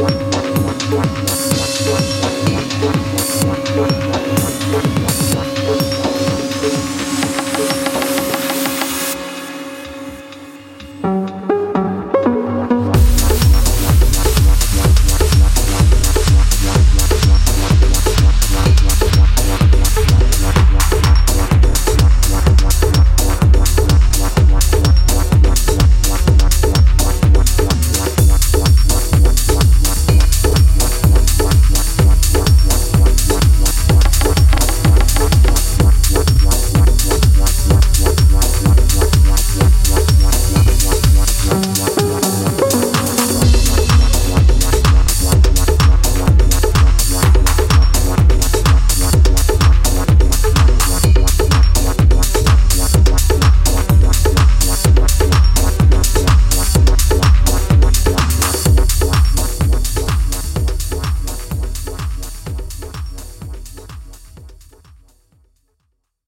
one.